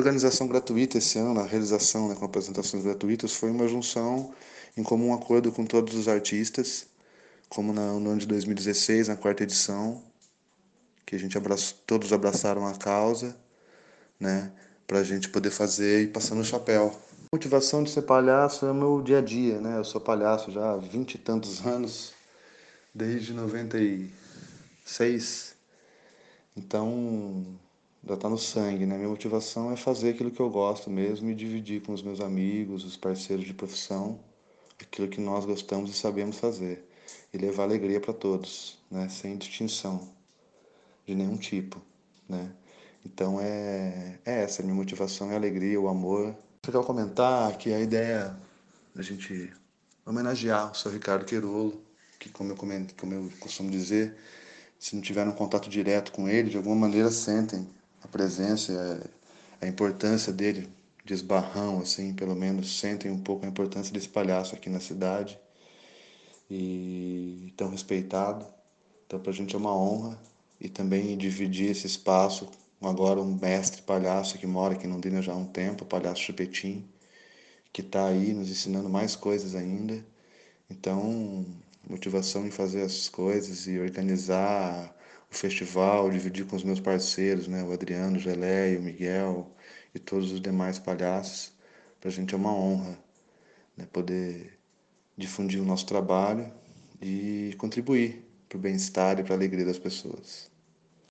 organização gratuita esse ano, a realização né, com apresentações gratuitas, foi uma junção em comum acordo com todos os artistas, como no ano de 2016, na quarta edição, que a gente abraçou, todos abraçaram a causa, né, para a gente poder fazer e passar no chapéu. A motivação de ser palhaço é o meu dia a dia, né? Eu sou palhaço já há vinte e tantos anos, desde 96. Então, já está no sangue, né? Minha motivação é fazer aquilo que eu gosto mesmo e dividir com os meus amigos, os parceiros de profissão, aquilo que nós gostamos e sabemos fazer e levar alegria para todos, né? Sem distinção de nenhum tipo, né? Então é, é essa a minha motivação, é a alegria, o amor. Eu quero comentar que a ideia da gente homenagear o Sr. Ricardo Queirolo, que como eu, comento, como eu costumo dizer, se não tiveram contato direto com ele, de alguma maneira sentem presença, a, a importância dele, de esbarrão, assim, pelo menos sentem um pouco a importância desse palhaço aqui na cidade e tão respeitado. Então, para a gente é uma honra e também dividir esse espaço agora um mestre palhaço que mora aqui em Londrina já há um tempo, o palhaço Chupetim, que está aí nos ensinando mais coisas ainda. Então, motivação em fazer as coisas e organizar festival, dividir com os meus parceiros, né, o Adriano, o Gelé, o Miguel e todos os demais palhaços. Para a gente é uma honra né, poder difundir o nosso trabalho e contribuir para o bem-estar e para a alegria das pessoas.